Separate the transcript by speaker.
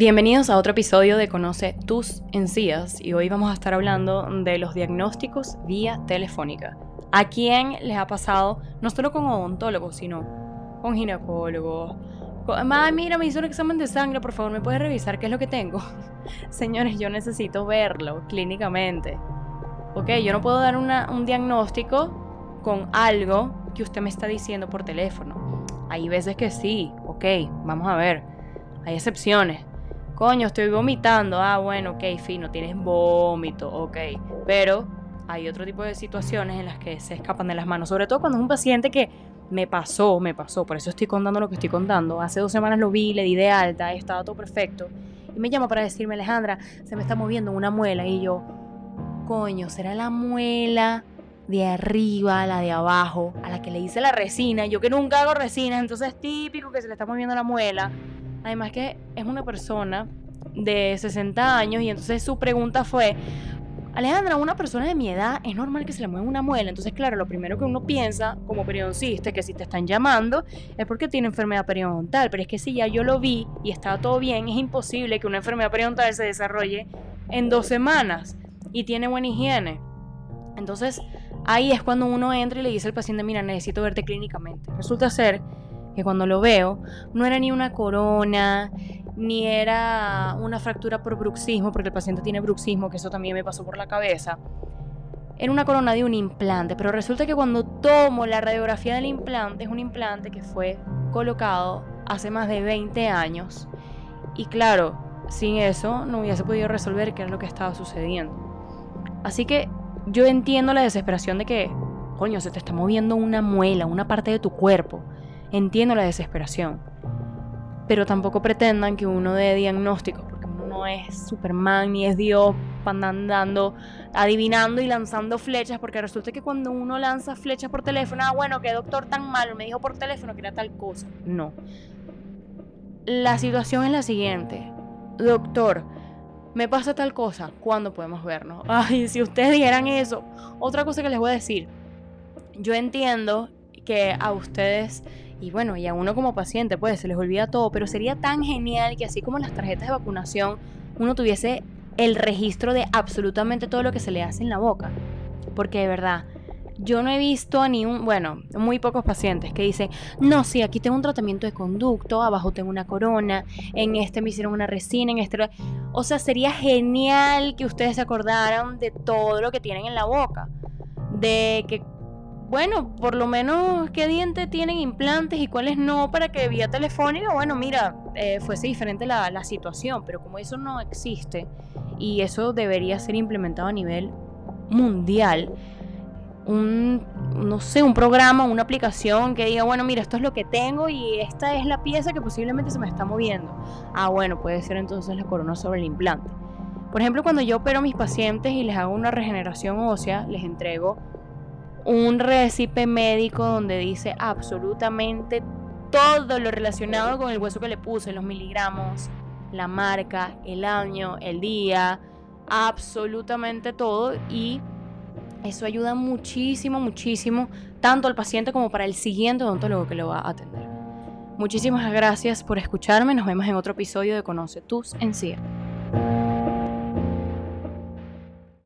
Speaker 1: Bienvenidos a otro episodio de Conoce tus encías y hoy vamos a estar hablando de los diagnósticos vía telefónica. ¿A quién les ha pasado no solo con odontólogos, sino con ginecólogos? Ay, mira, me hizo un examen de sangre, por favor, ¿me puedes revisar qué es lo que tengo? Señores, yo necesito verlo clínicamente. Ok, yo no puedo dar un diagnóstico con algo que usted me está diciendo por teléfono. Hay veces que sí, ok, vamos a ver. Hay excepciones coño, estoy vomitando, ah, bueno, ok, fino, tienes vómito, ok, pero hay otro tipo de situaciones en las que se escapan de las manos, sobre todo cuando es un paciente que me pasó, me pasó, por eso estoy contando lo que estoy contando. Hace dos semanas lo vi, le di de alta, estaba todo perfecto. Y me llama para decirme, Alejandra, se me está moviendo una muela. Y yo, coño, ¿será la muela de arriba, la de abajo, a la que le hice la resina? Yo que nunca hago resina, entonces es típico que se le está moviendo la muela. Además que es una persona de 60 años y entonces su pregunta fue, Alejandra, una persona de mi edad es normal que se le mueva una muela. Entonces, claro, lo primero que uno piensa como periodoncista que si te están llamando es porque tiene enfermedad periodontal. Pero es que si ya yo lo vi y estaba todo bien, es imposible que una enfermedad periodontal se desarrolle en dos semanas y tiene buena higiene. Entonces, ahí es cuando uno entra y le dice al paciente, mira, necesito verte clínicamente. Resulta ser que cuando lo veo no era ni una corona, ni era una fractura por bruxismo, porque el paciente tiene bruxismo, que eso también me pasó por la cabeza. Era una corona de un implante, pero resulta que cuando tomo la radiografía del implante, es un implante que fue colocado hace más de 20 años. Y claro, sin eso no hubiese podido resolver qué era lo que estaba sucediendo. Así que yo entiendo la desesperación de que, coño, se te está moviendo una muela, una parte de tu cuerpo. Entiendo la desesperación. Pero tampoco pretendan que uno dé diagnósticos, porque uno no es Superman ni es Dios andando, adivinando y lanzando flechas, porque resulta que cuando uno lanza flechas por teléfono, ah, bueno, qué doctor tan malo, me dijo por teléfono que era tal cosa. No. La situación es la siguiente. Doctor, me pasa tal cosa, ¿cuándo podemos vernos? Ay, si ustedes dieran eso. Otra cosa que les voy a decir. Yo entiendo que a ustedes y bueno, y a uno como paciente, pues se les olvida todo, pero sería tan genial que así como las tarjetas de vacunación, uno tuviese el registro de absolutamente todo lo que se le hace en la boca. Porque de verdad, yo no he visto a ni un, bueno, muy pocos pacientes que dicen, no, sí, aquí tengo un tratamiento de conducto, abajo tengo una corona, en este me hicieron una resina, en este... O sea, sería genial que ustedes se acordaran de todo lo que tienen en la boca. De que bueno, por lo menos qué dientes tienen implantes y cuáles no, para que vía telefónica, bueno, mira, eh, fuese diferente la, la situación, pero como eso no existe y eso debería ser implementado a nivel mundial, un, no sé, un programa, una aplicación que diga, bueno, mira, esto es lo que tengo y esta es la pieza que posiblemente se me está moviendo. Ah, bueno, puede ser entonces la corona sobre el implante. Por ejemplo, cuando yo opero a mis pacientes y les hago una regeneración ósea, les entrego un recipe médico donde dice absolutamente todo lo relacionado con el hueso que le puse, los miligramos, la marca, el año, el día, absolutamente todo y eso ayuda muchísimo, muchísimo, tanto al paciente como para el siguiente odontólogo que lo va a atender. Muchísimas gracias por escucharme, nos vemos en otro episodio de Conoce tus encías.